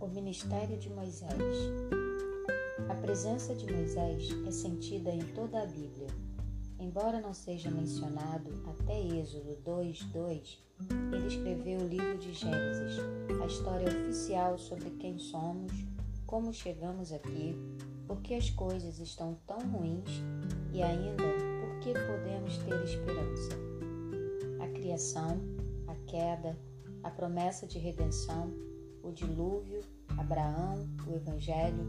o ministério de Moisés. A presença de Moisés é sentida em toda a Bíblia. Embora não seja mencionado até Êxodo 2:2, ele escreveu o livro de Gênesis, a história oficial sobre quem somos, como chegamos aqui, por que as coisas estão tão ruins e ainda por que podemos ter esperança. A criação, a queda, a promessa de redenção, o dilúvio, Abraão, o Evangelho,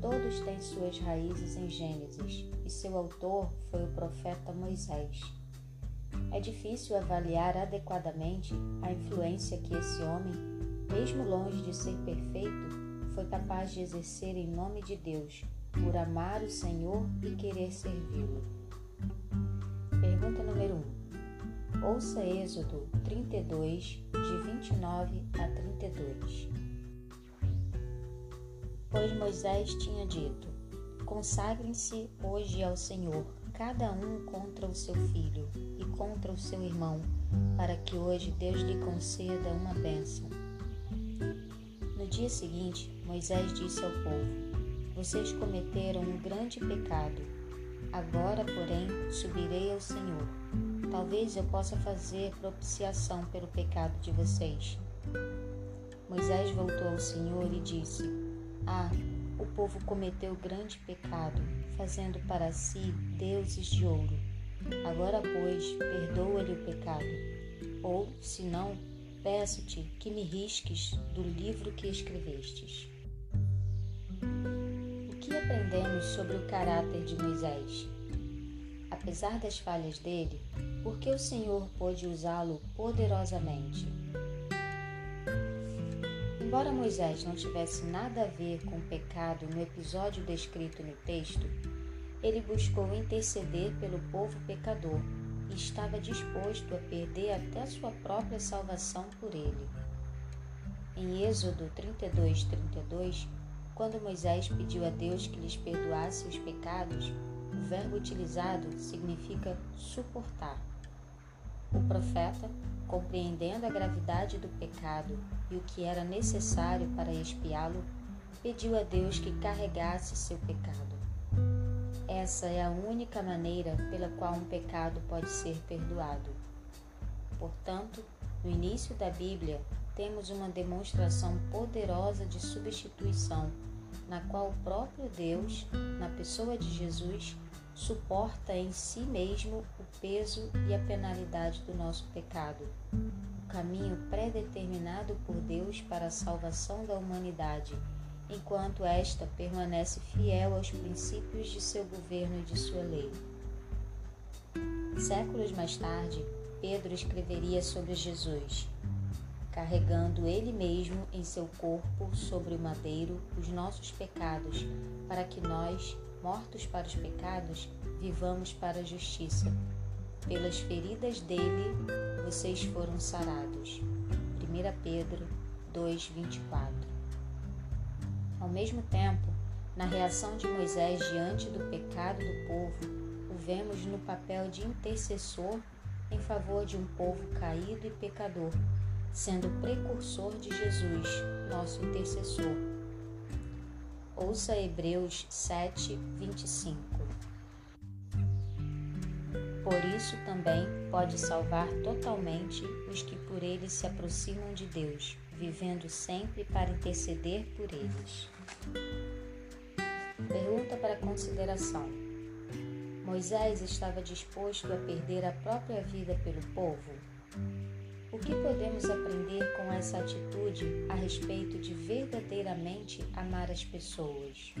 todos têm suas raízes em Gênesis e seu autor foi o profeta Moisés. É difícil avaliar adequadamente a influência que esse homem, mesmo longe de ser perfeito, foi capaz de exercer em nome de Deus, por amar o Senhor e querer servi-lo. Pergunta número 1. Ouça Êxodo 32, de 29 a 32. Pois Moisés tinha dito: Consagrem-se hoje ao Senhor, cada um contra o seu filho e contra o seu irmão, para que hoje Deus lhe conceda uma bênção. No dia seguinte, Moisés disse ao povo: Vocês cometeram um grande pecado. Agora, porém, subirei ao Senhor. Talvez eu possa fazer propiciação pelo pecado de vocês. Moisés voltou ao Senhor e disse: Ah, o povo cometeu grande pecado, fazendo para si deuses de ouro. Agora, pois, perdoa-lhe o pecado. Ou, se não, peço-te que me risques do livro que escrevestes aprendemos sobre o caráter de Moisés? Apesar das falhas dele, por que o Senhor pôde usá-lo poderosamente? Embora Moisés não tivesse nada a ver com o pecado no episódio descrito no texto, ele buscou interceder pelo povo pecador e estava disposto a perder até sua própria salvação por ele. Em Êxodo 32, 32, quando Moisés pediu a Deus que lhes perdoasse os pecados, o verbo utilizado significa suportar. O profeta, compreendendo a gravidade do pecado e o que era necessário para expiá-lo, pediu a Deus que carregasse seu pecado. Essa é a única maneira pela qual um pecado pode ser perdoado. Portanto, no início da Bíblia, temos uma demonstração poderosa de substituição, na qual o próprio Deus, na pessoa de Jesus, suporta em si mesmo o peso e a penalidade do nosso pecado. O caminho predeterminado por Deus para a salvação da humanidade, enquanto esta permanece fiel aos princípios de seu governo e de sua lei. Séculos mais tarde, Pedro escreveria sobre Jesus carregando Ele mesmo em seu corpo sobre o madeiro os nossos pecados, para que nós, mortos para os pecados, vivamos para a justiça. Pelas feridas dele, vocês foram sarados. 1 Pedro 2:24. Ao mesmo tempo, na reação de Moisés diante do pecado do povo, o vemos no papel de intercessor em favor de um povo caído e pecador sendo precursor de Jesus, nosso intercessor. Ouça Hebreus 7, 25. Por isso também pode salvar totalmente os que por ele se aproximam de Deus, vivendo sempre para interceder por eles. Pergunta para consideração: Moisés estava disposto a perder a própria vida pelo povo? O que podemos aprender com essa atitude a respeito de verdadeiramente amar as pessoas?